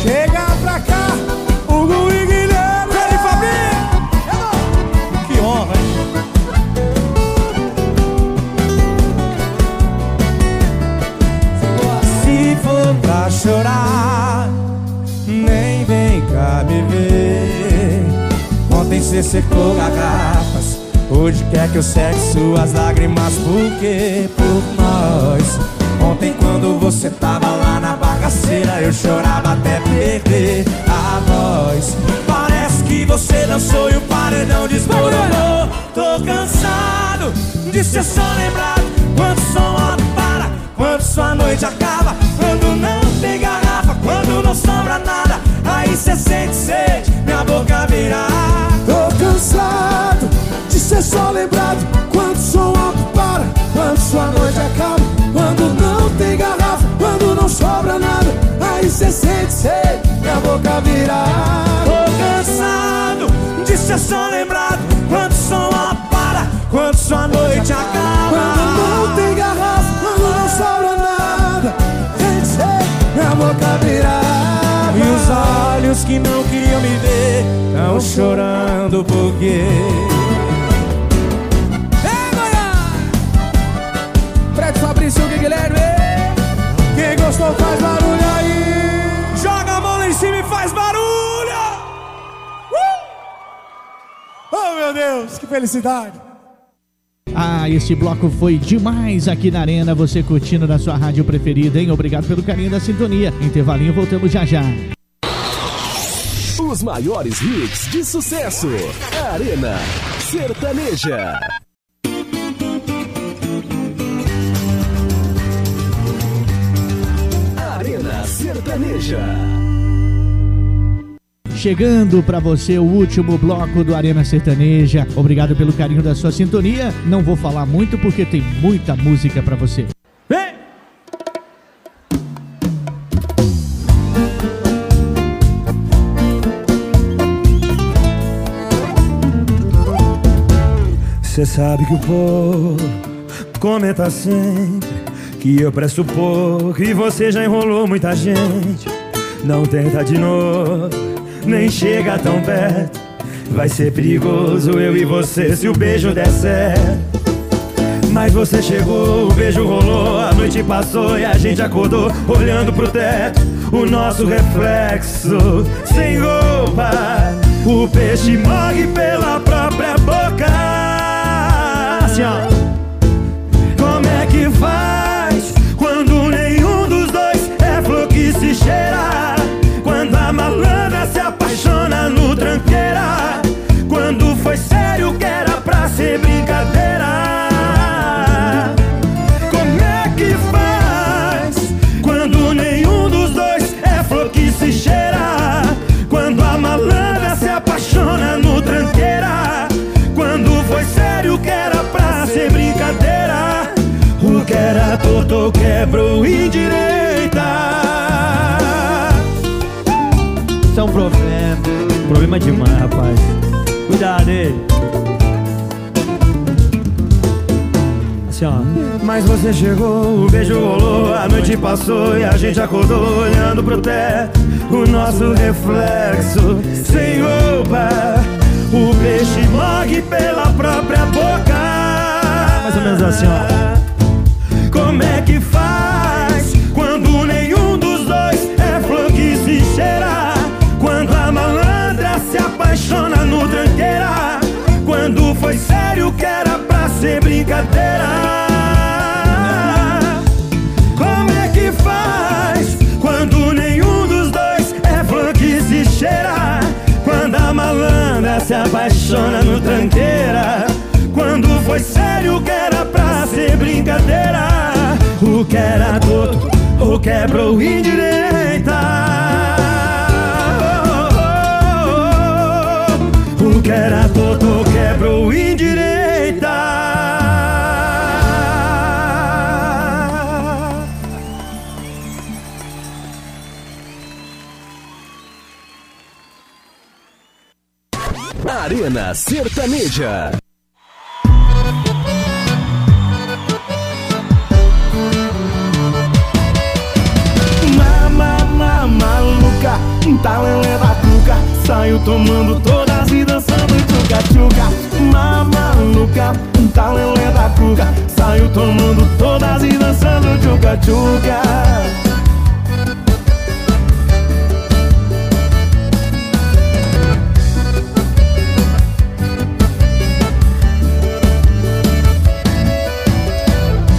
Chega pra cá, Hugo e Guilherme Fred Fabinho Que honra, hein? Se for pra chorar Ontem cê secou garrafas. Hoje quer que eu seque suas lágrimas Porque por nós Ontem quando você tava lá na bagaceira Eu chorava até perder a voz. Parece que você dançou e o paredão desmoronou. Tô cansado de ser só lembrado. Quando o alto para, quando sua noite acaba Quando não tem garrafa, quando não sobra nada Aí cê sente sede, minha boca só lembrado Quando o som alto para, quando sua noite acaba Quando não tem garrafa, quando não sobra nada. Aí cê sente sede, minha boca vira Tô cansado de ser só lembrado Quando o som alto para, quando sua noite acaba. Quando não tem garrafa, quando não sobra nada. Sente sede, minha boca vira E os olhos que não queriam me ver Tão chorando porque E Guilherme. Quem gostou faz barulho aí. Joga a mão lá em cima e faz barulho. Oh, meu Deus, que felicidade Ah, esse bloco foi demais aqui na Arena. Você curtindo na sua rádio preferida, hein? Obrigado pelo carinho da sintonia. Intervalinho, voltamos já já. Os maiores hits de sucesso. Arena Sertaneja. Sertaneja. Chegando pra você o último bloco do Arena Sertaneja. Obrigado pelo carinho da sua sintonia. Não vou falar muito porque tem muita música pra você. Vem! Cê sabe que o povo comenta sempre Que eu presto pouco e você já enrolou muita gente Não tenta de novo, nem chega tão perto Vai ser perigoso eu e você se o beijo der certo mas você chegou, o beijo rolou, a noite passou e a gente acordou olhando pro teto. O nosso reflexo, sem roupa, o peixe morre pela própria boca. Assim, ó. Como é que faz se cheira? Quando a malandra se apaixona no tranqueira? Quando foi sério que era pra ser brincadeira? Como é que faz quando nenhum dos dois é flor que se cheira? Quando a malandra se apaixona no tranqueira? Quando foi sério que era pra ser brincadeira? O que era torto quebrou indireita. Problema demais, rapaz. Cuidado aí. Assim, ó. Mas você chegou, o beijo rolou, a noite passou e a gente acordou olhando pro teto. O nosso reflexo, sem roupa, o peixe morre pela própria boca. mais ou menos assim, ó. Como é que faz quando nenhum dos dois é flor que se cheira? Apaixona no tranqueira? Quando foi sério que era pra ser brincadeira? Como é que faz quando nenhum dos dois é que se cheira? Quando a malandra se apaixona no tranqueira? Quando foi sério que era pra ser brincadeira? O que era torto, o quebrou indireita? O que era torto, quebrou indireita? Arena Sertaneja. Tchuca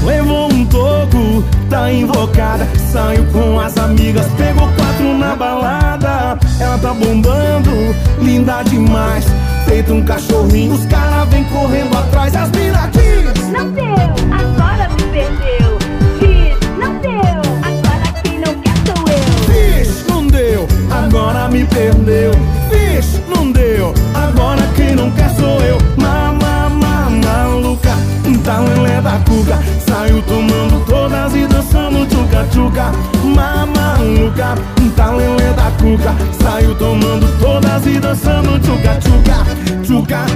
Levou um toco, tá invocada. Saiu com as amigas, pegou quatro na balada. Ela tá bombando, linda demais. Feito um cachorrinho, os caras vem correndo atrás. As aqui tá lelé da cuca Saiu tomando todas e dançando tchuca tchuca Mama, maluca, tá lelé da cuca Saiu tomando todas e dançando tchuca tchuca Tchuca,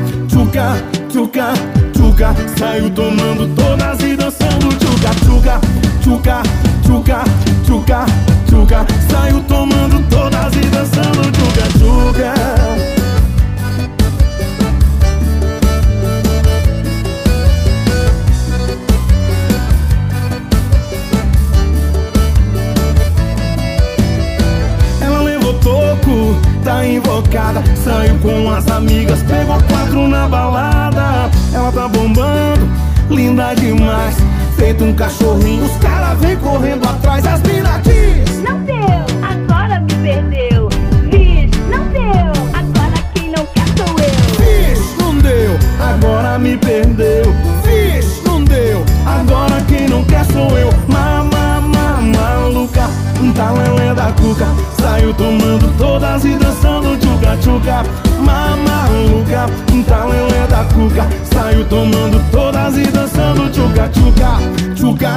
tchuca, tchuca, Saiu tomando todas e dançando tchuca tchuca Tchuca, tchuca, tchuca, Saiu tomando todas e dançando tchuca tá invocada. Saiu com as amigas, pegou quatro na balada. Ela tá bombando, linda demais. Feito um cachorrinho, os caras vem correndo atrás. As mina Não deu, agora me perdeu. Fiz, não deu, agora quem não quer sou eu. Fiz, não deu, agora me perdeu tá lelé da cuca. Saiu tomando todas e dançando tchuca tchuca. Mama, maluca, tá lelé da cuca. Saiu tomando todas e dançando tchuca tchuca. Tchuca,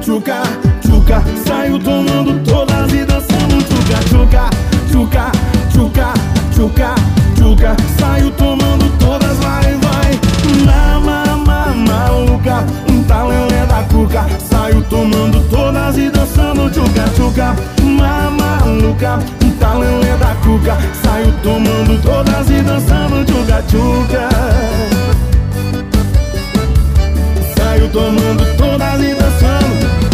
tchuca, tchuca, Saiu tomando todas e dançando tchuca tchuca. Tchuca, tchuca, tchuca, Saiu tomando todas, vai, vai. Mama, mama, maluca Tá lelé da cuca. Saiu tomando todas e dançando tchuca tchuca. Mama, maluca Tá lelé da cuca. Saiu tomando todas e dançando tchuca tchuca. Saiu tomando todas e dançando.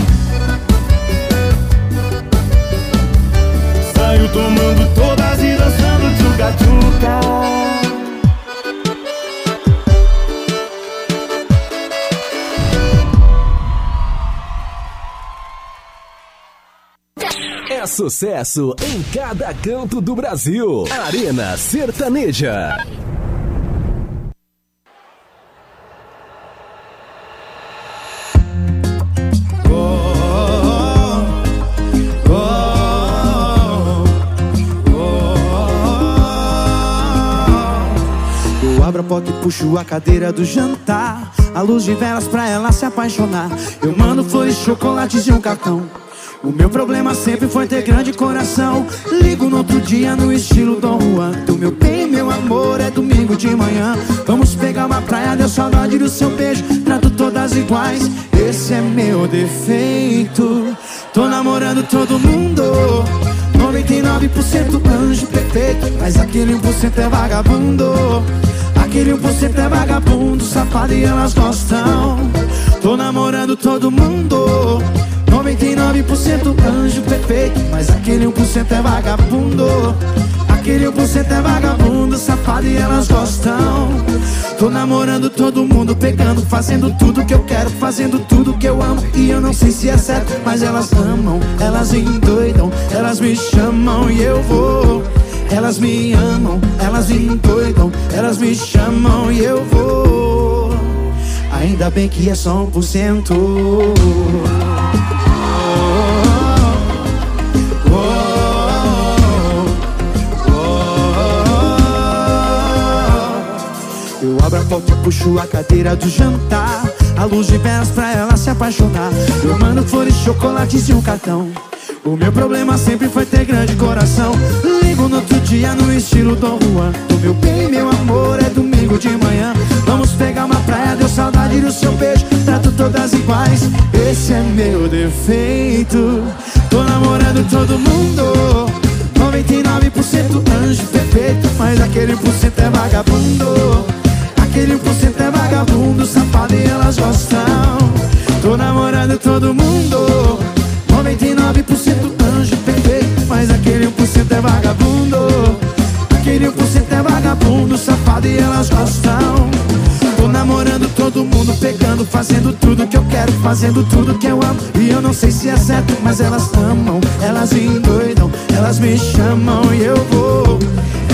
Saiu tomando todas e dançando tchuca É sucesso em cada canto do Brasil. Arena Sertaneja. Eu abro a porta e puxo a cadeira do jantar. A luz de velas pra ela se apaixonar. Eu mando flores, chocolates e um cartão. O meu problema sempre foi ter grande coração. Ligo no outro dia no estilo Dom Juan. Do meu bem, meu amor, é domingo de manhã. Vamos pegar uma praia, deu saudade do seu beijo. Trato todas iguais, esse é meu defeito. Tô namorando todo mundo. 99% anjo perfeito, mas aquele 1% é vagabundo. Aquele 1% é vagabundo, safado e elas gostam. Tô namorando todo mundo. 99% anjo perfeito Mas aquele 1% é vagabundo. Aquele 1% é vagabundo, safado e elas gostam. Tô namorando todo mundo, pegando, fazendo tudo que eu quero Fazendo tudo que eu amo. E eu não sei se é certo, mas elas amam Elas endoidam, elas me chamam e eu vou. Elas me amam, elas endoidam Elas me chamam e eu vou. Ainda bem que é só 1% Abra a porta e puxo a cadeira do jantar. A luz de velas pra ela se apaixonar. Eu mando flores, chocolates e um cartão. O meu problema sempre foi ter grande coração. Ligo no outro dia no estilo Dom Juan. Do meu bem, meu amor, é domingo de manhã. Vamos pegar uma praia, deu saudade do seu beijo. Trato todas iguais, esse é meu defeito. Tô namorando todo mundo. 99% anjo perfeito Mas aquele por cento é vagabundo. Aquele 1% é vagabundo, safado e elas gostam. Tô namorando todo mundo. 99% anjo perfeito Mas aquele 1% é vagabundo. Aquele 1% é vagabundo, safado e elas gostam. Tô namorando todo mundo, pegando, fazendo tudo que eu quero Fazendo tudo que eu amo. E eu não sei se é certo, mas elas amam. Elas endoidam, elas me chamam e eu vou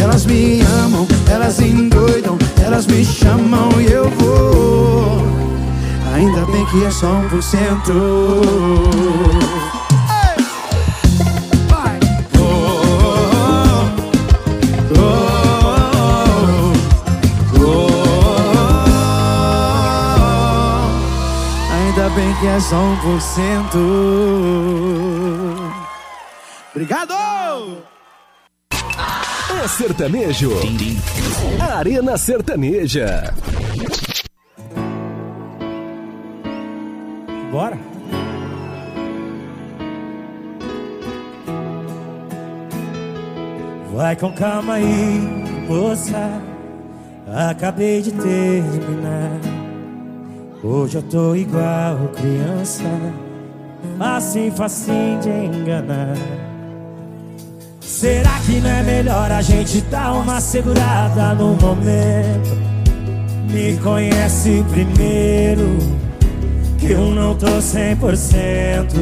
Elas me amam, elas endoidam Elas me chamam e eu vou. Ainda bem que é só um por cento. Ainda bem que é só um por cento. Obrigado! É sertanejo. Arena Sertaneja. Bora? Vai com calma aí, moça. Acabei de terminar. Hoje eu tô igual criança. Assim facinho de enganar. Será que não é melhor a gente dar uma segurada no momento? Me conhece primeiro, que eu não tô 100%.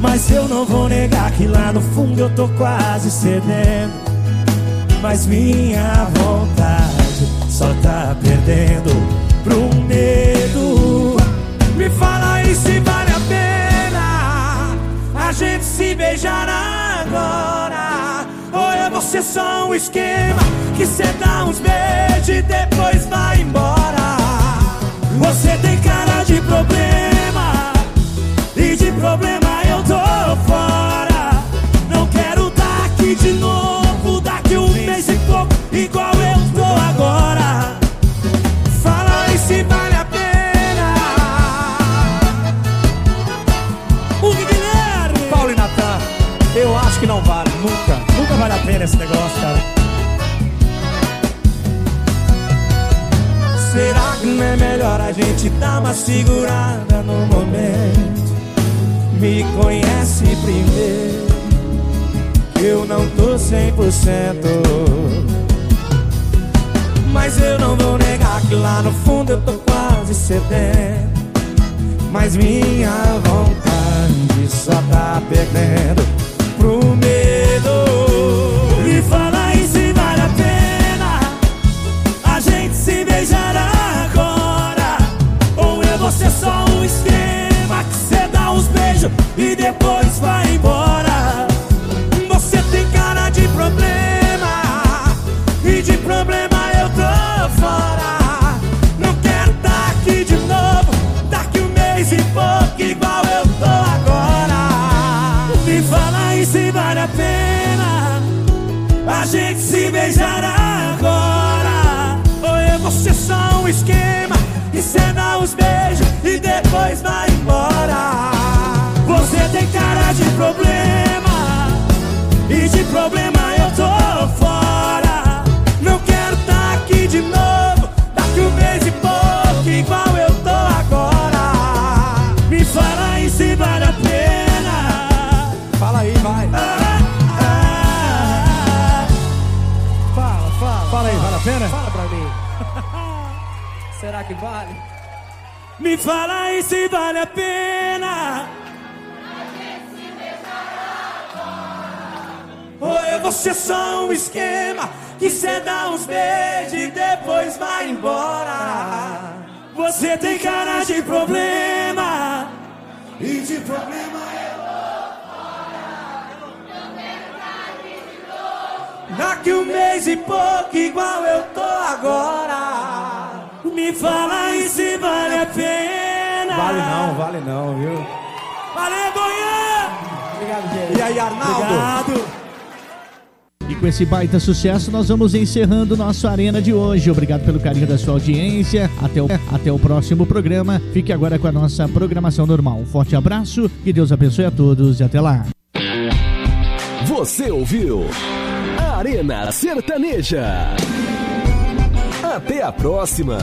Mas eu não vou negar que lá no fundo eu tô quase cedendo. Mas minha vontade só tá perdendo pro medo. Me fala aí se a gente se beijar agora. Ou é você só um esquema que cê dá uns beijos e depois vai embora. Você tem cara de problema e de problema eu tô fora. Não quero tá aqui de novo nunca. Vale a pena esse negócio, cara. Será que não é melhor a gente dar uma segurada no momento? Me conhece primeiro, eu não tô 100%. Mas eu não vou negar que lá no fundo eu tô quase cedendo. Mas minha vontade só tá perdendo pro medo. Me fala aí se vale a pena a gente se beijar agora. Ou é você só um esquema que cê dá uns beijos e depois a pena a gente se beijar agora. Ou é só um esquema e dá uns beijos e depois vai embora. Você tem cara de problema e de problema que vale? Me fala aí se vale a pena. Ou eu vou ser só um esquema que cê dá uns beijos e depois vai embora. Você tem cara de problema e de problema Daqui um mês e pouco, igual eu tô agora. Me fala aí se vale a pena. Vale não, vale não, viu? Valeu, Goiânia! Obrigado, gente. E aí, Arnaldo? Obrigado. E com esse baita sucesso, nós vamos encerrando nosso Arena de hoje. Obrigado pelo carinho da sua audiência. Até o, até o próximo programa. Fique agora com a nossa programação normal. Um forte abraço, que Deus abençoe a todos e até lá. Você ouviu Arena Sertaneja. Até a próxima.